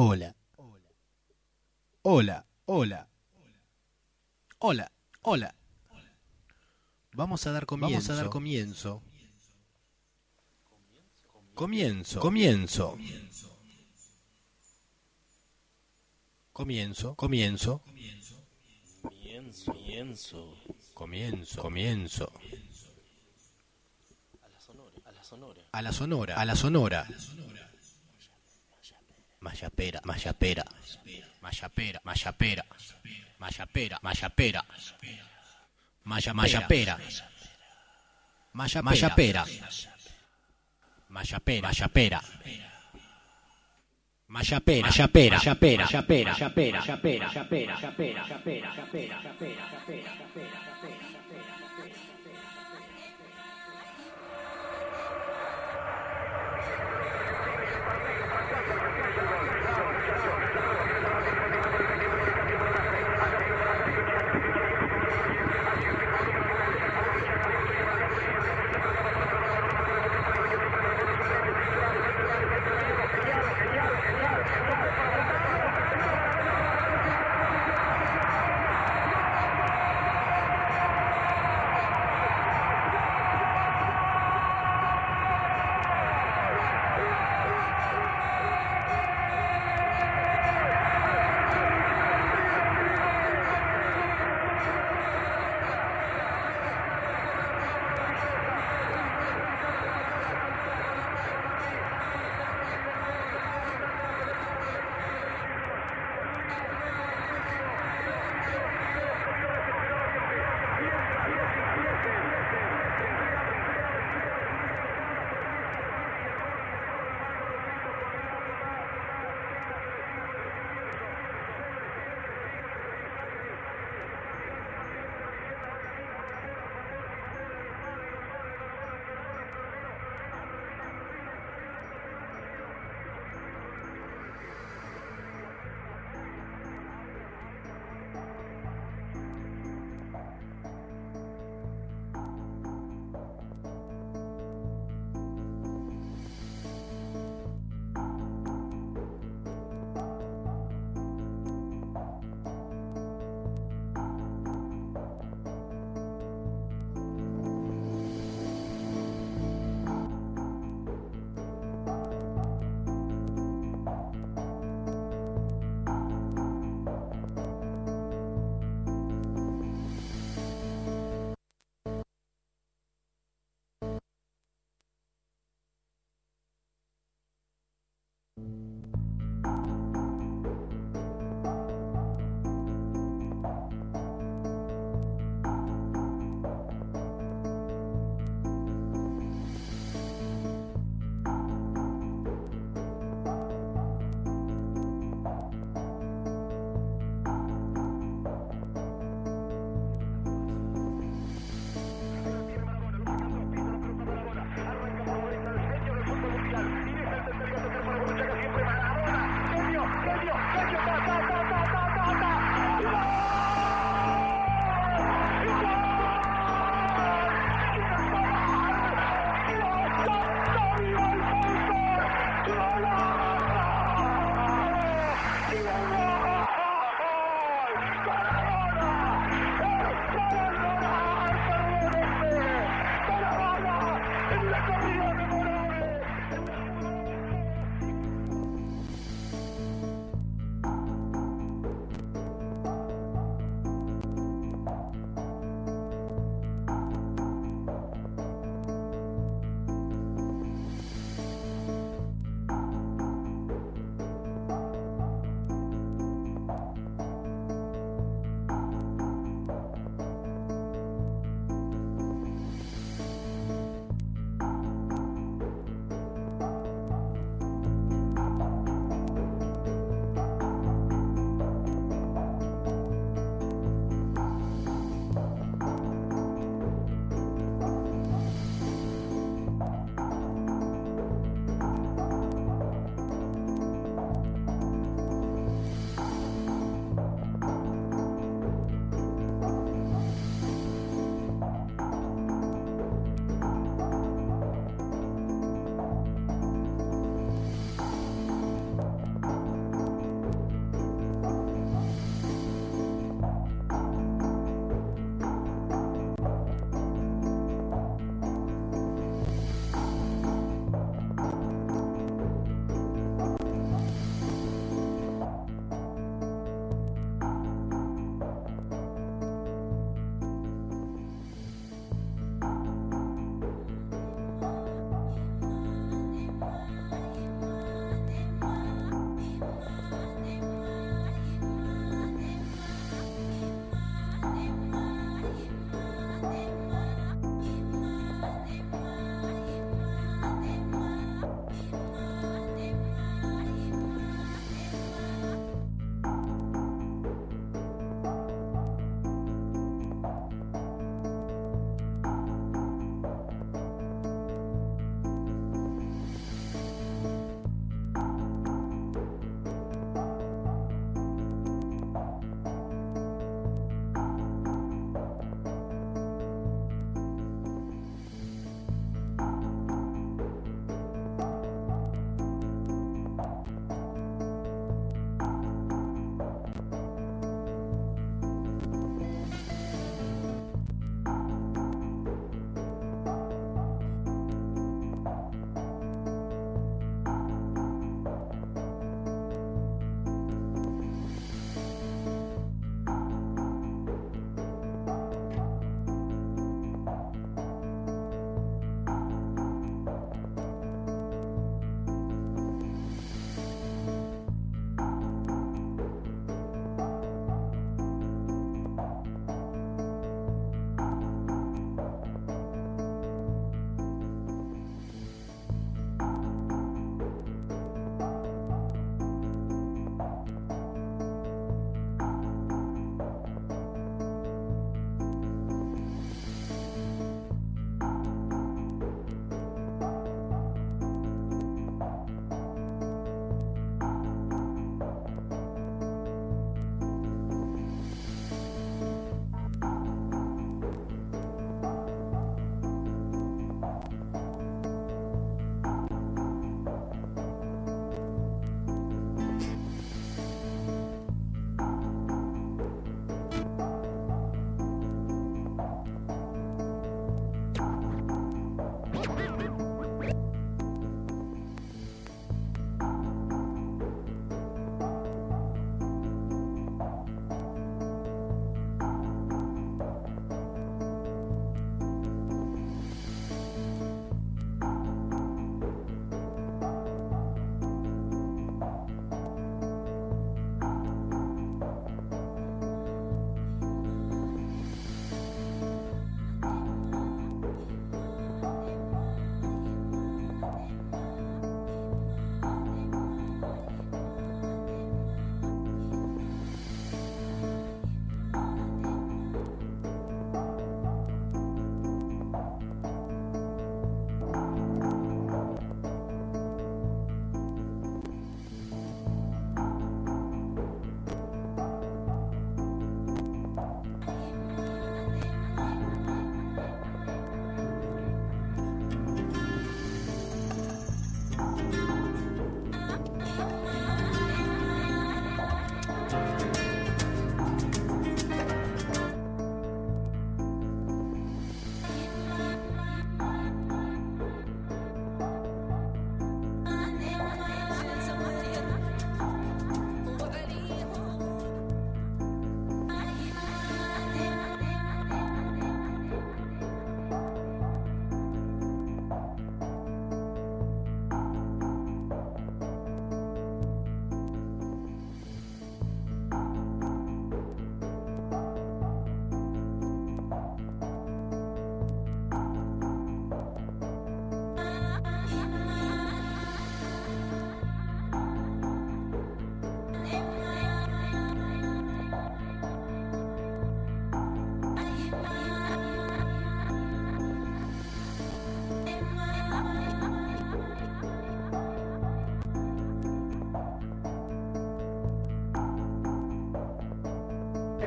Hola. Hola, hola. Hola, hola. Vamos a dar comienzo. Vamos a dar comienzo. Comienzo, comienzo. Comienzo, comienzo. Comienzo, comienzo. Comienzo, comienzo. A la sonora, a la sonora. A la sonora, a la sonora. Mayapera, mayapera. Mayapera, mayapera. Mayapera, mayapera. Maya, mayapera. Maya, mayapera. Mayapera, mayapera. Mayapera, mayapera, mayapera, mayapera, mayapera, mayapera, mayapera, mayapera, mayapera,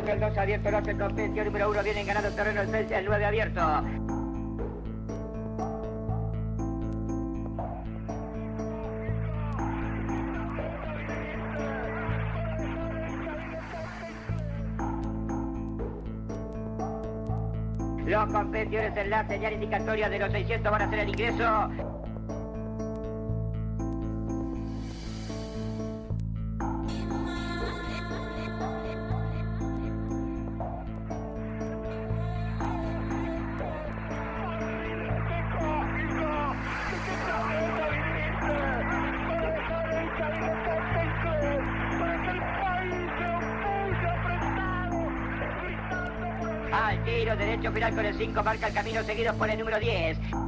el 2 abierto, lo hace competencia número 1, vienen ganando terreno el 6, el 9 abierto. Los competidores en la señal indicatoria de los 600 van a hacer el ingreso. Final con el 5 marca el camino seguido por el número 10.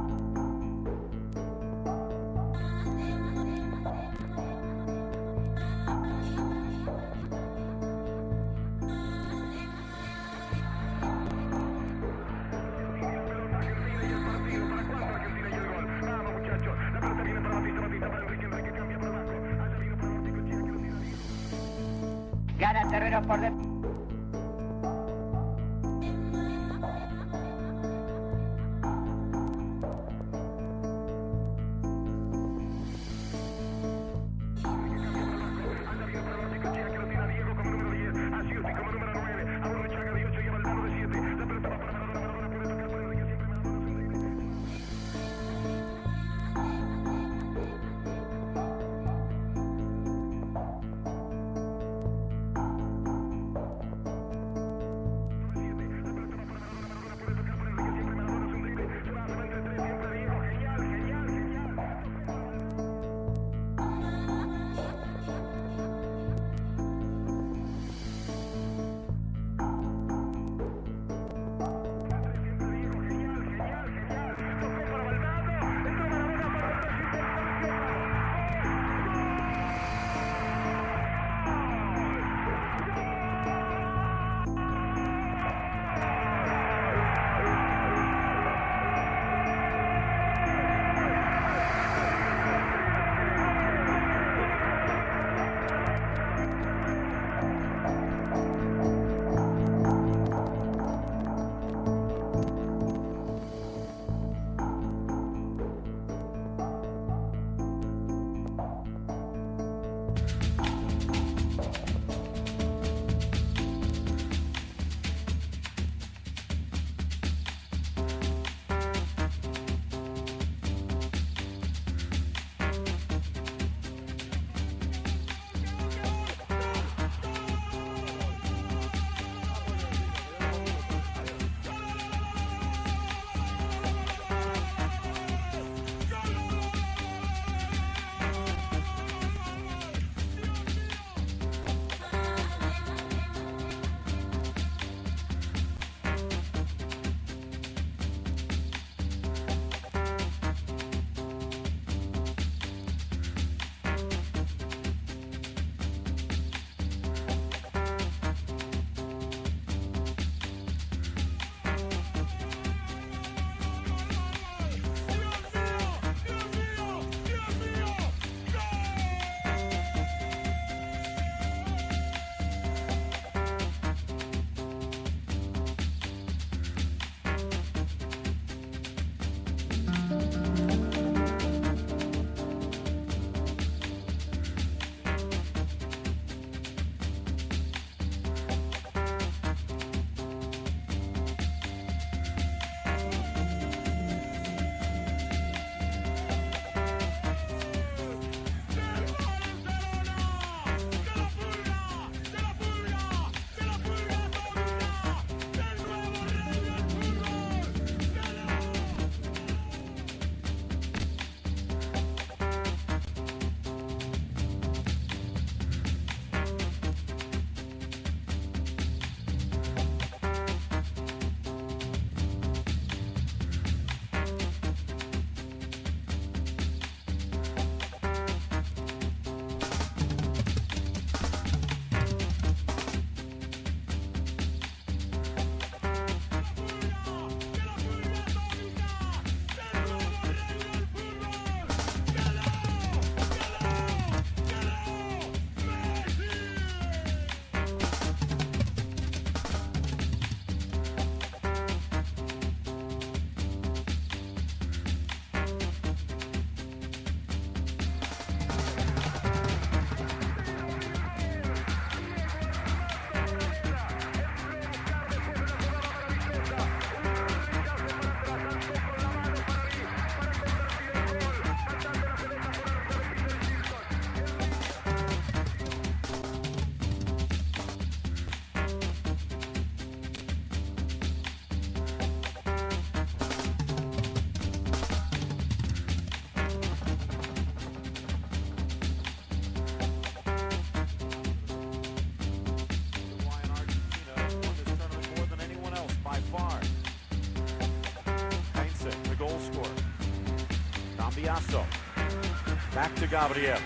Back to Gabriel.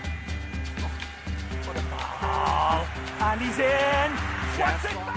What a ball. And he's in. What's it?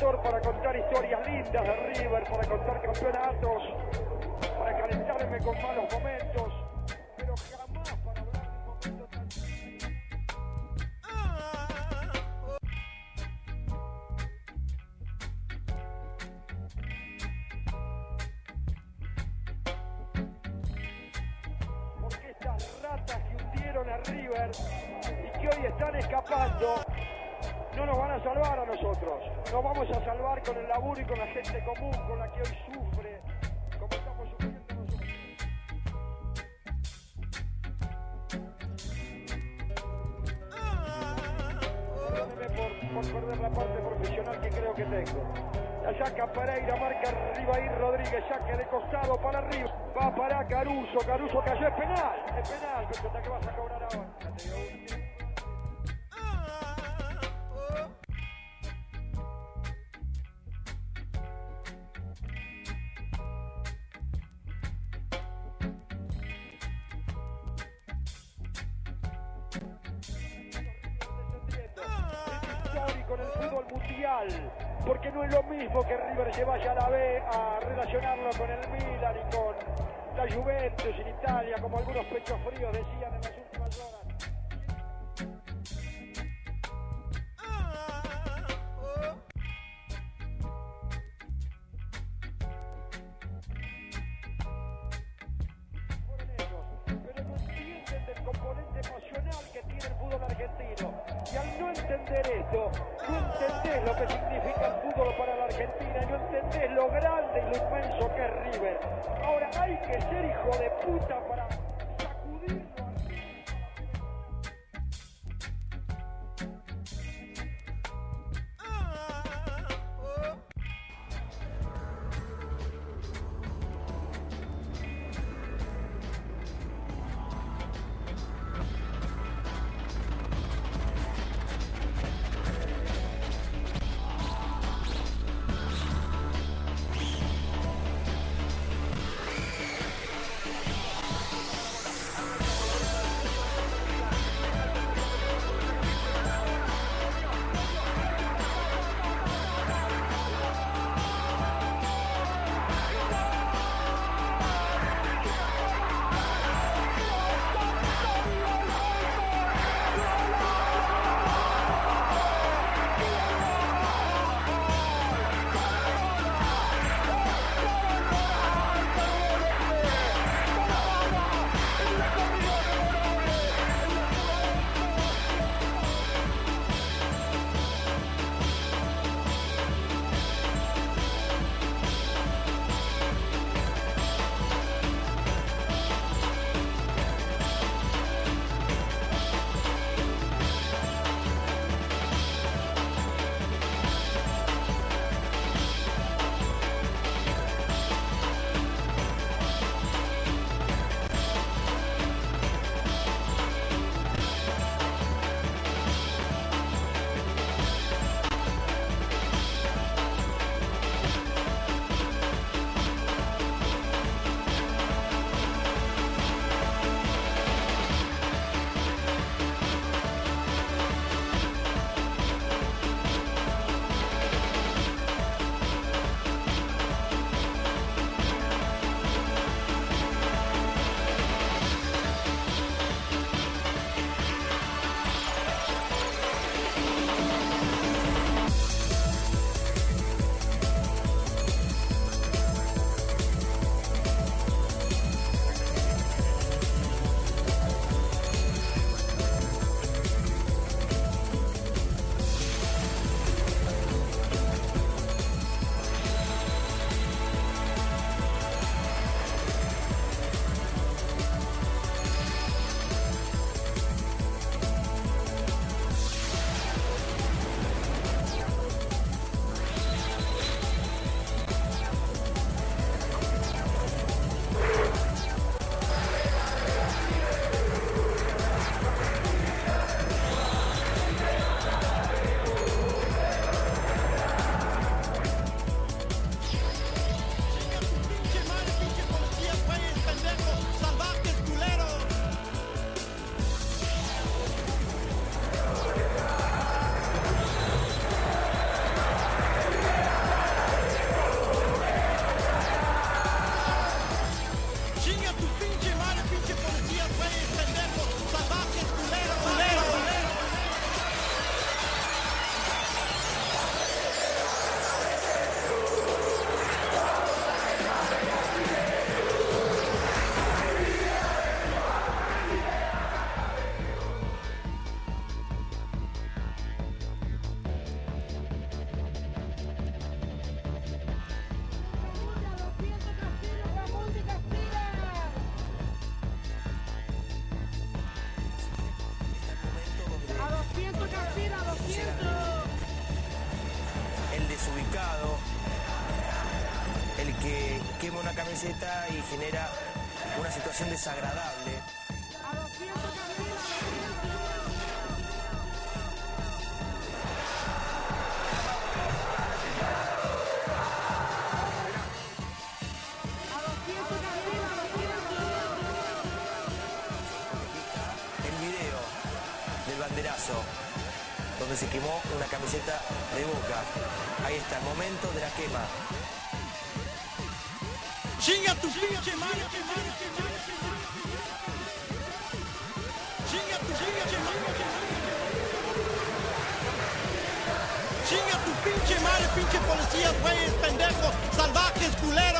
para contar historias lindas de River, para contar campeonatos, para calentarme con malos momentos. En las últimas horas, pero no entiendes del componente emocional que tiene el fútbol argentino. Y al no entender esto, no entendés lo que significa el fútbol para la Argentina, no entendés lo grande y lo inmenso que es River. Ahora, hay que ser hijo de puta para. y genera una situación desagradable. El video del banderazo donde se quemó una camiseta de boca. Ahí está el momento de la quema. Tinha tu pinche madre. Chinga tu pinche madre. Chinga tu pinche madre, pinche policías, güeyes, pendejos, salvajes, culeros.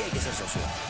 En este día hay que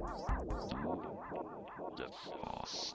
The Force.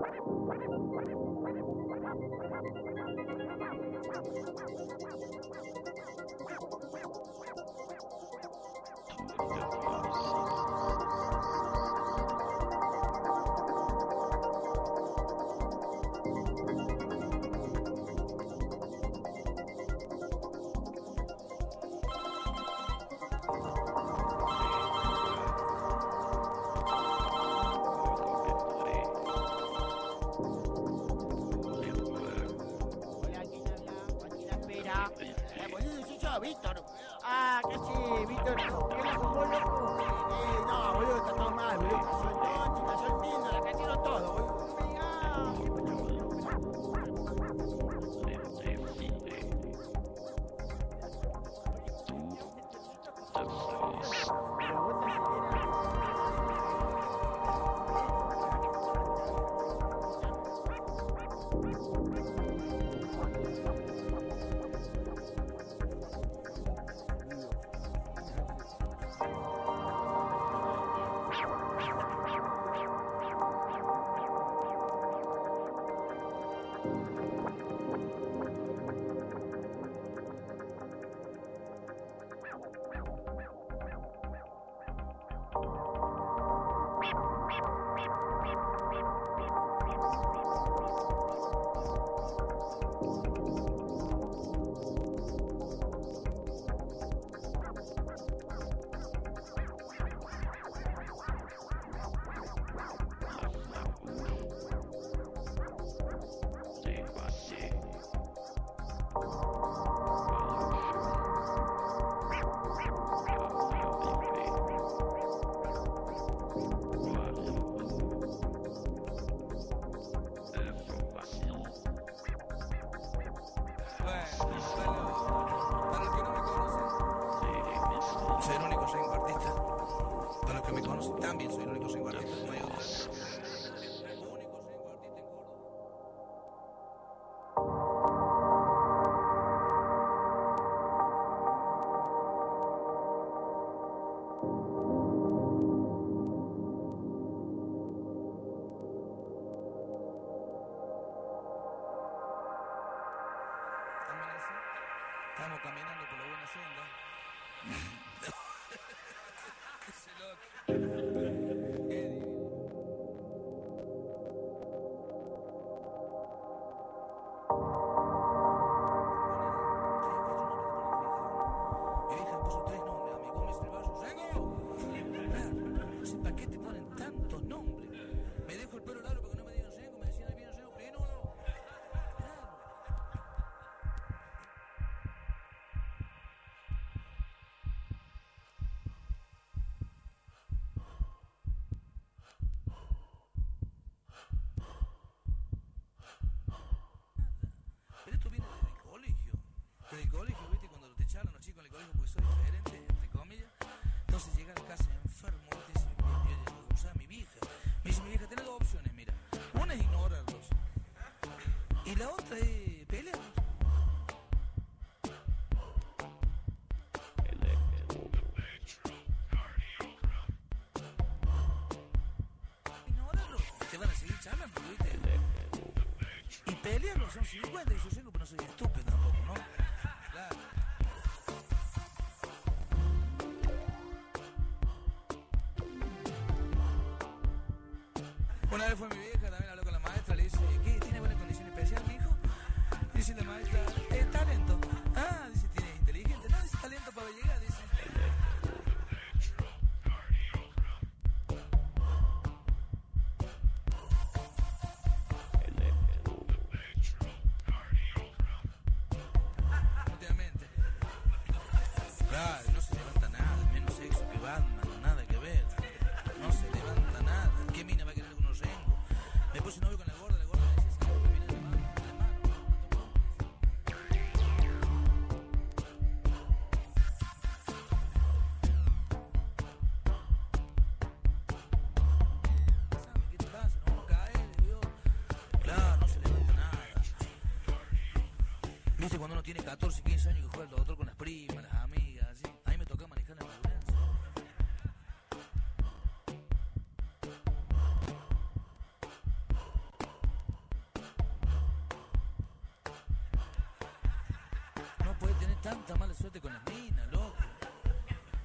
Hola, Víctor. Ah, ¿qué sí, Víctor? del colegio, ¿viste? Cuando te charlan los chicos en el colegio porque soy diferente, entre comillas. Entonces llegas a casa enfermo, ¿viste? O sea, mi vieja. Me dice mi vieja, tenés dos opciones, mira. Una es ignorarlos. Y la otra es for me. tiene 14, 15 años que juega el doctor con las primas, las amigas, así. A mí me toca manejar la ambulancia. No puede tener tanta mala suerte con las minas, loco.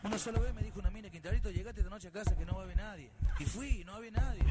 Una sola vez me dijo una mina, Quintarito, llegaste esta noche a casa que no va a haber nadie. Y fui, no había nadie.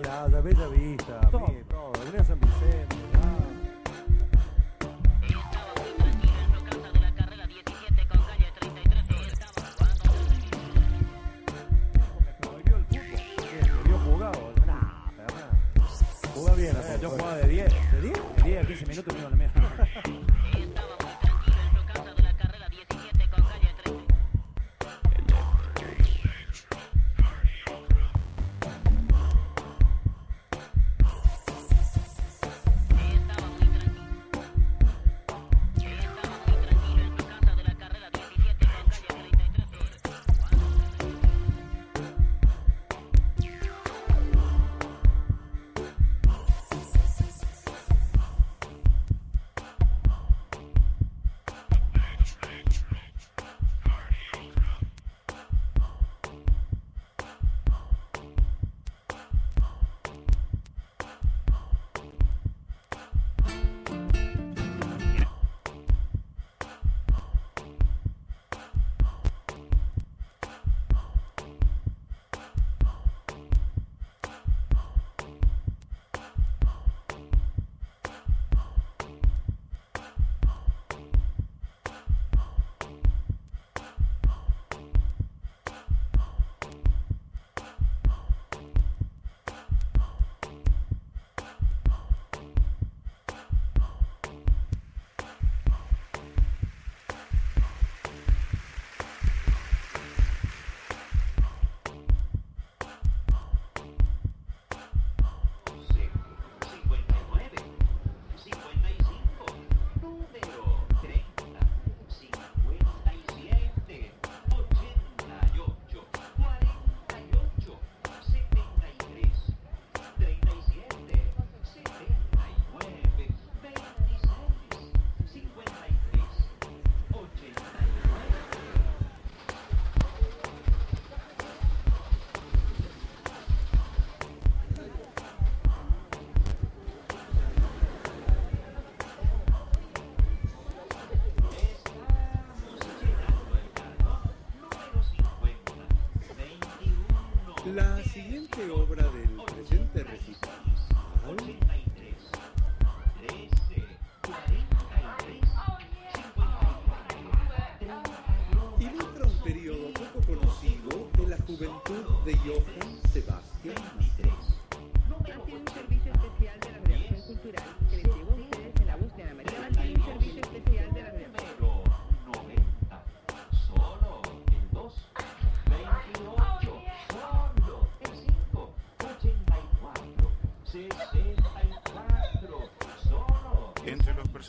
la, la, la bella vita. Toma.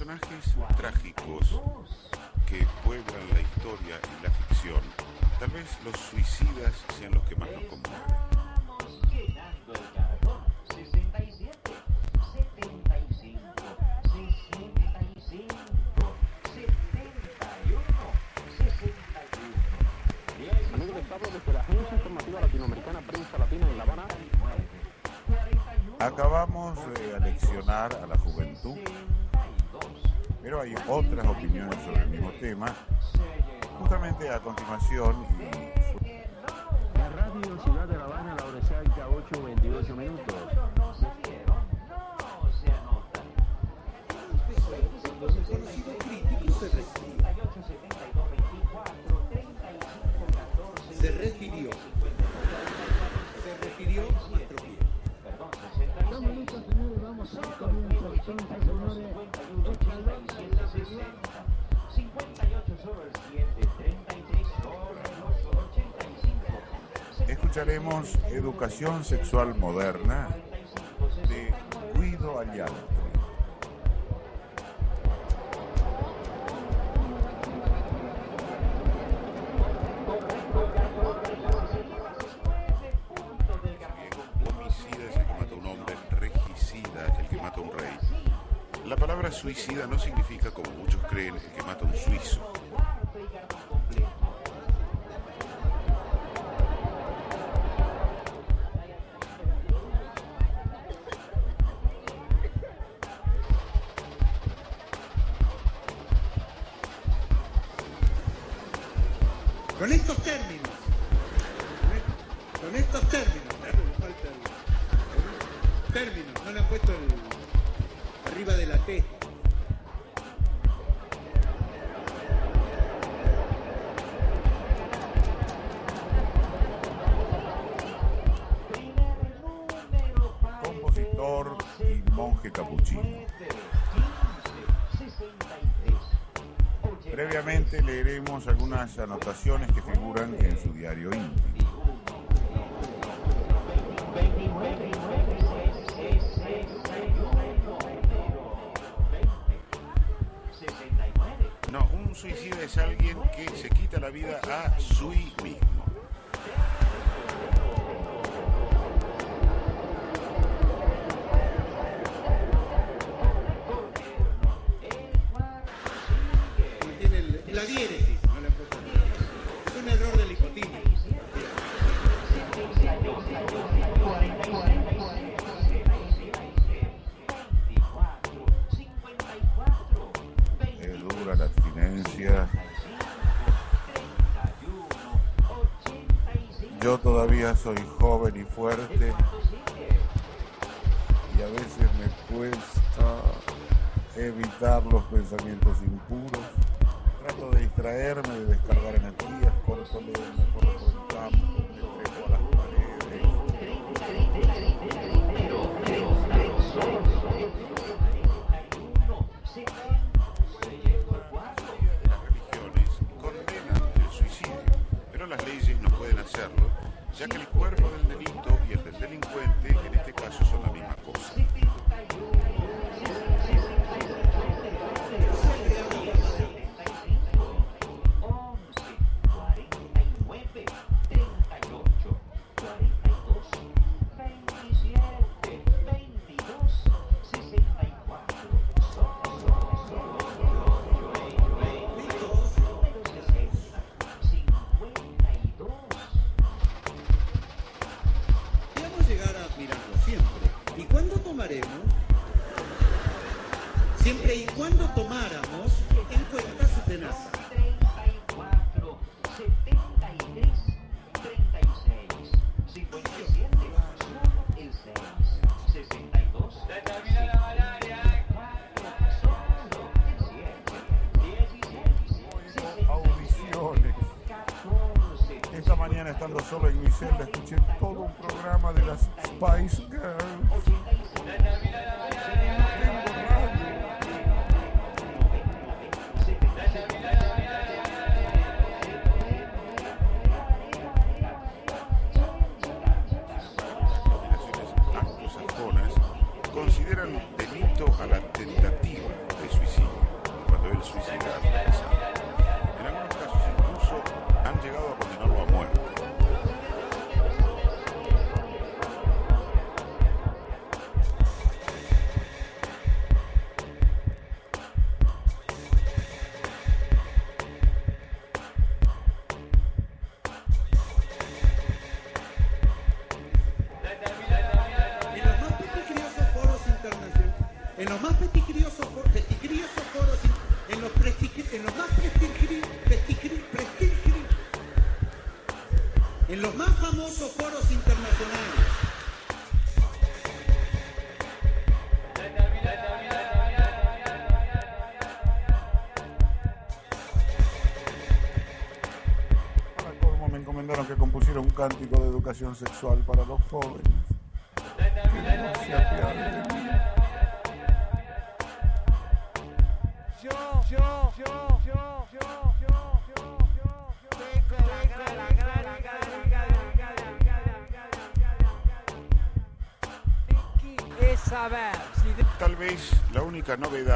personajes trágicos que pueblan la historia y la ficción. Tal vez los suicidas sean very much. escucharemos Educación Sexual Moderna de Guido Ayala. algunas anotaciones que soy joven y fuerte. Y a veces me cuesta evitar los pensamientos impuros. todo un programa de las países educación sexual para los jóvenes. Tal vez la única novedad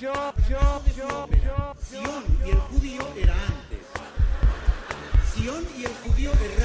yo, yo, yo, yo, Sion y el judío era antes. Sion y el judío era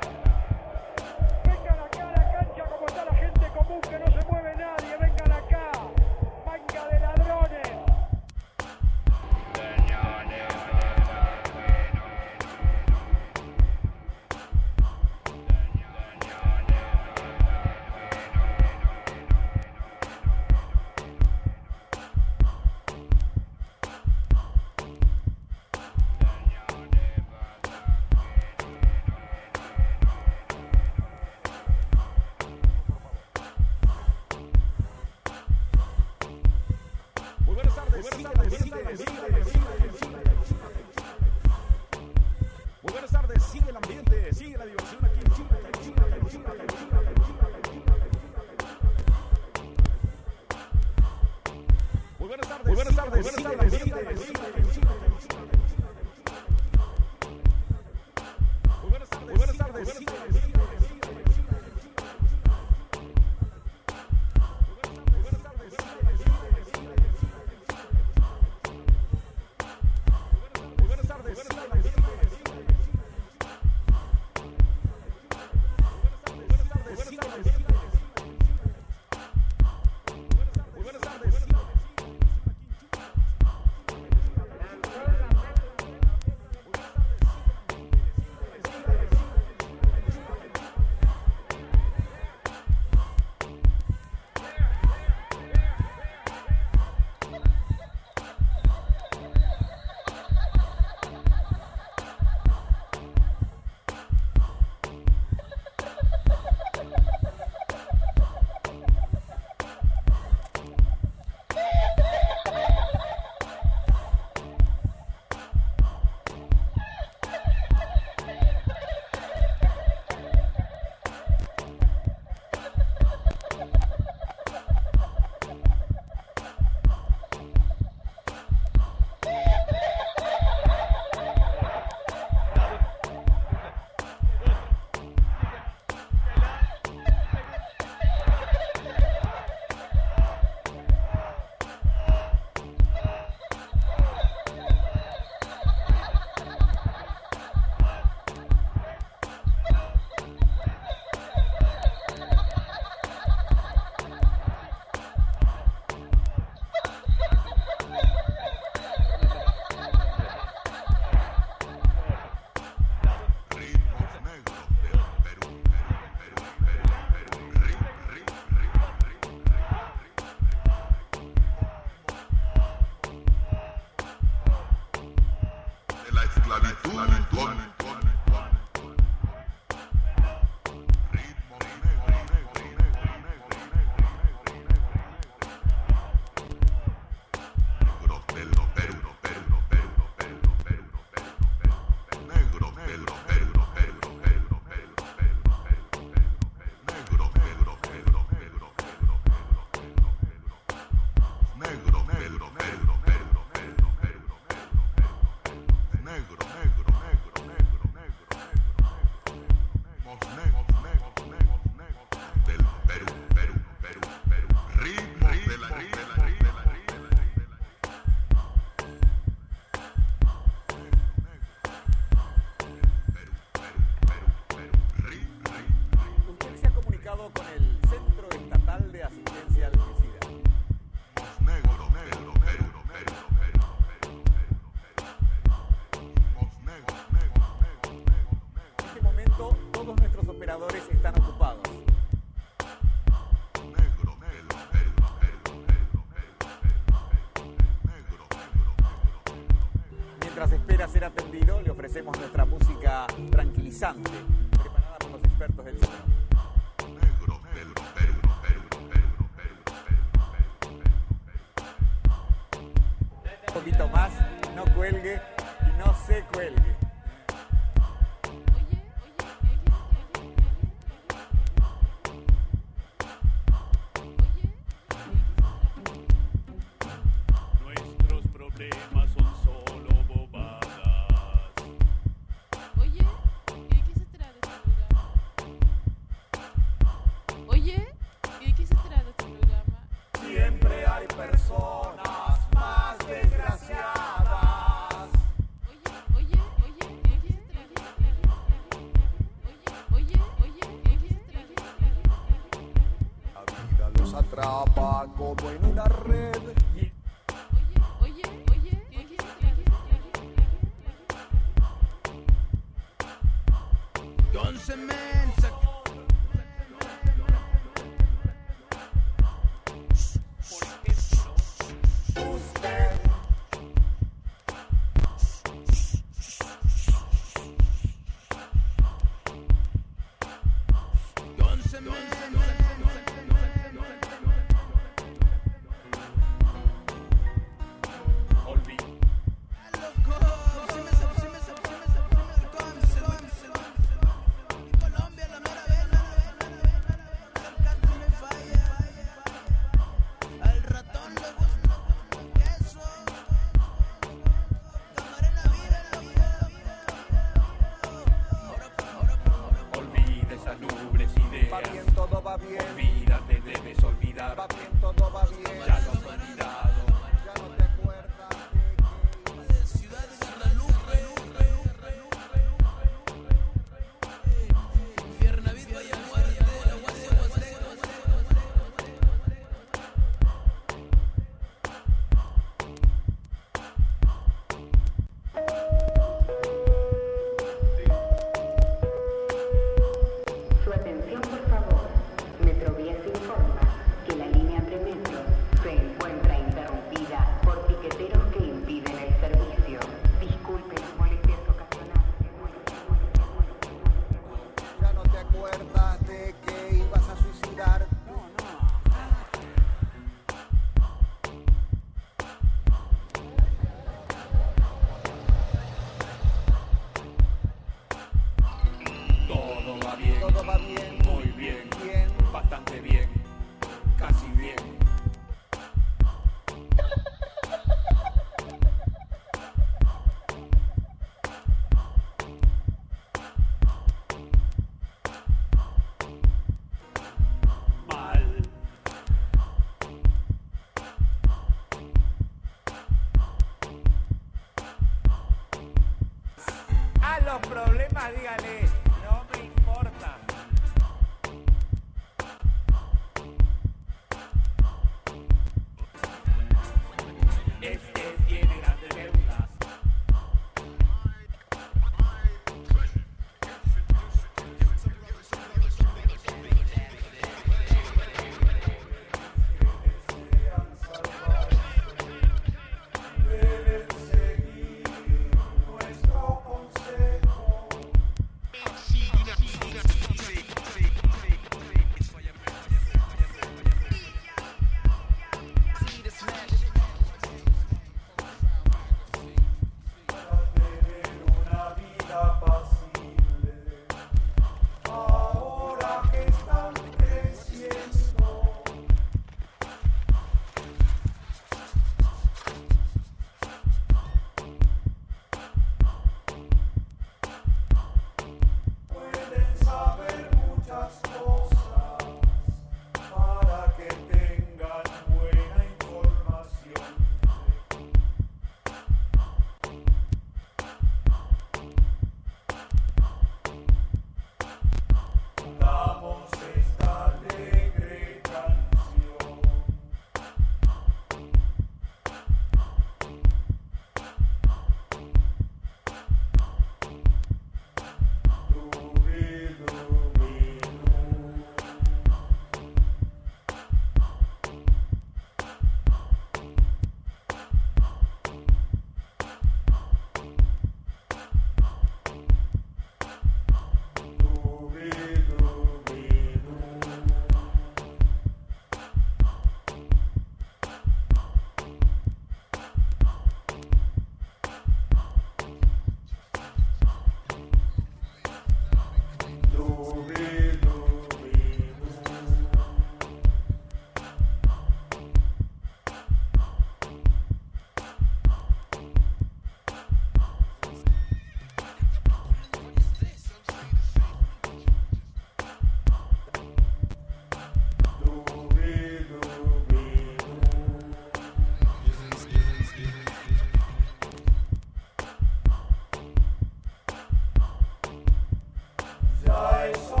Jai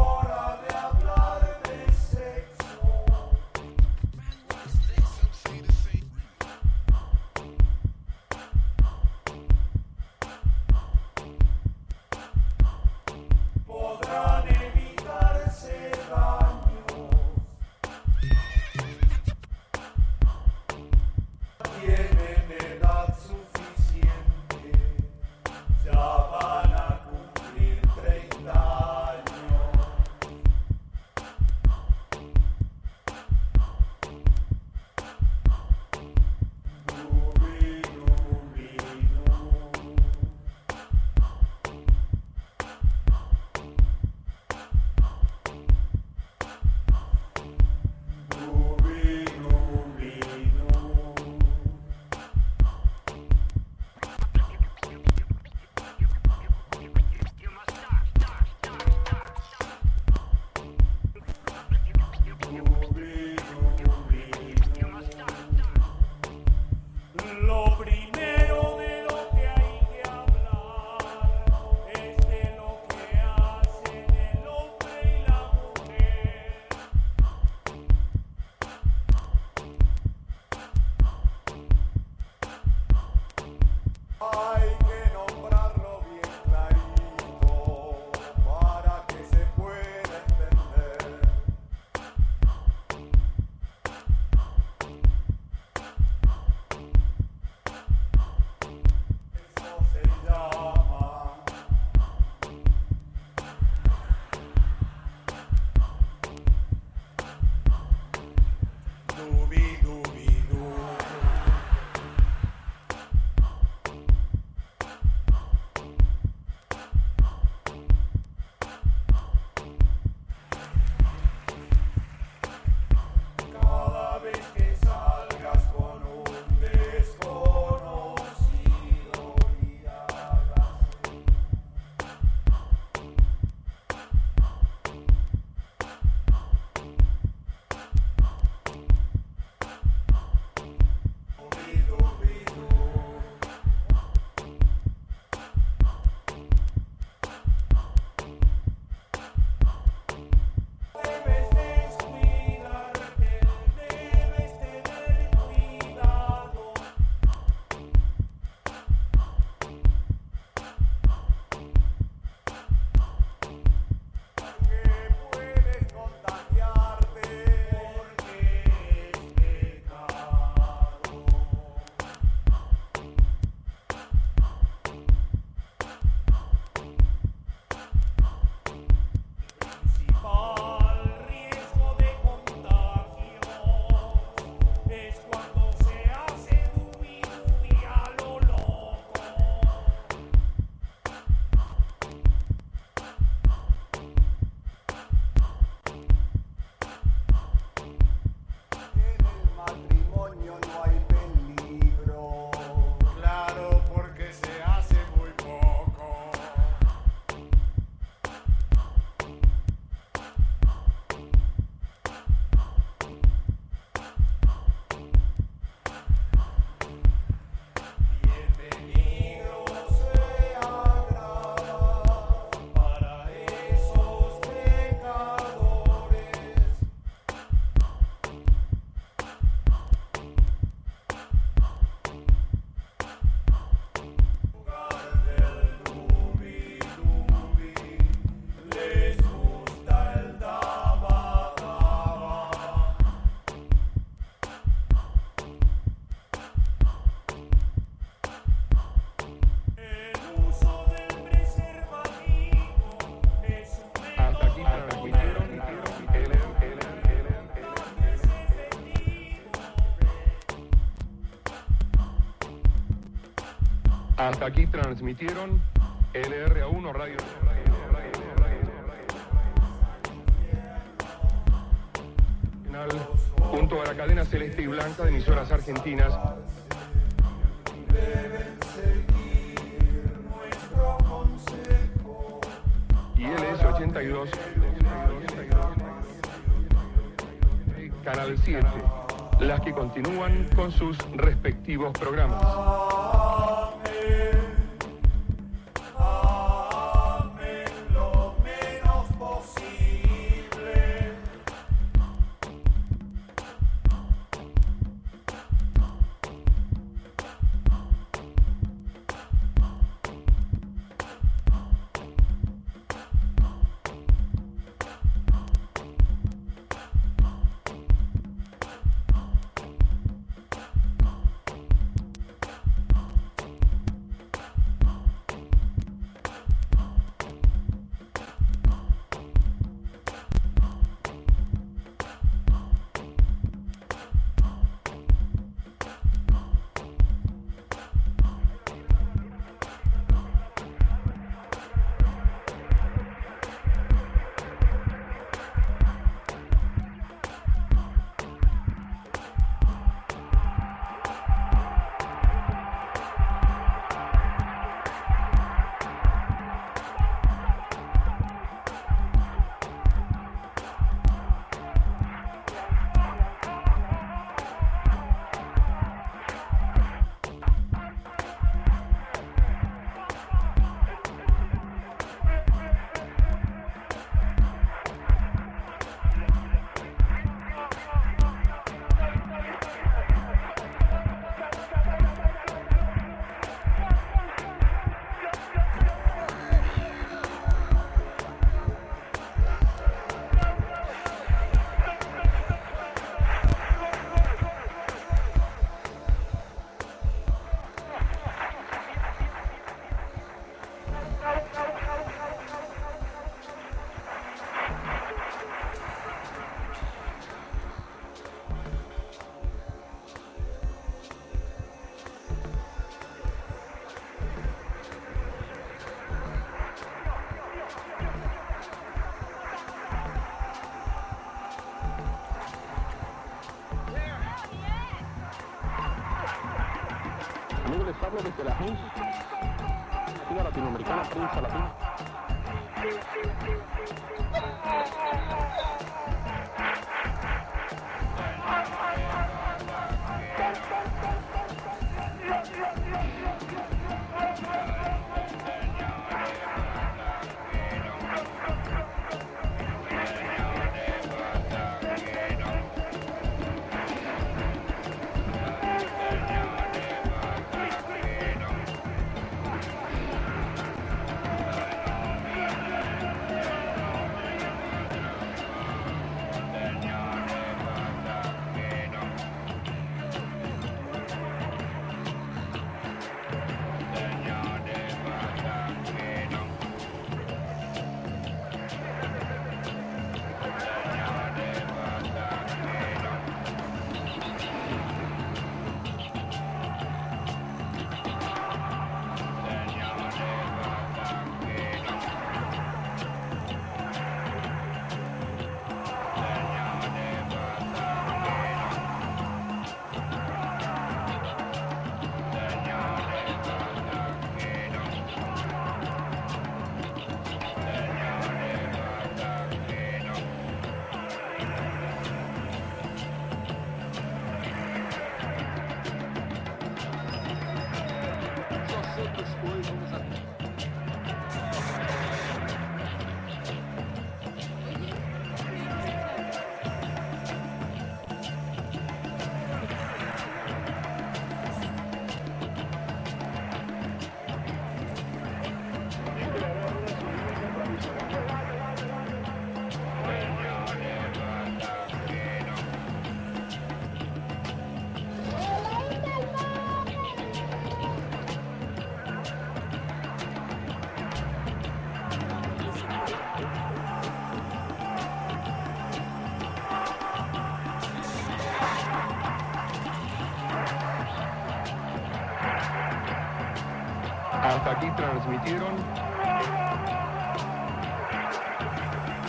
Hasta aquí transmitieron LRA1 Radio. junto a la cadena celeste y blanca de emisoras argentinas. Y LS82, Canal 7, las que continúan con sus respectivos programas. Prensa Latina. Transmitieron.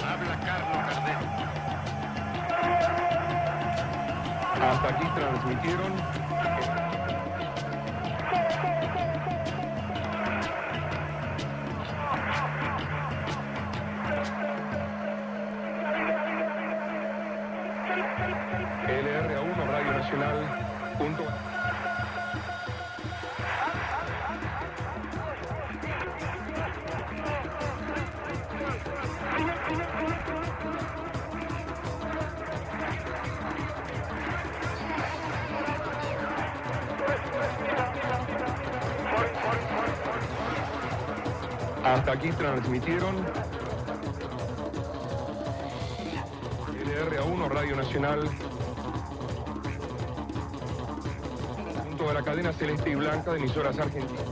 Habla Carlos Cardero. Hasta aquí transmitieron. LRA1 Radio Nacional. Punto. Hasta aquí transmitieron LRA1 Radio Nacional. Junto a la cadena celeste y blanca de emisoras argentinas.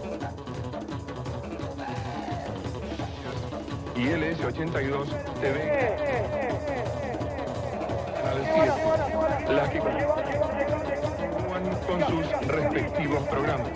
Y LS82 TV Canal 7 las que continúan con sus respectivos programas.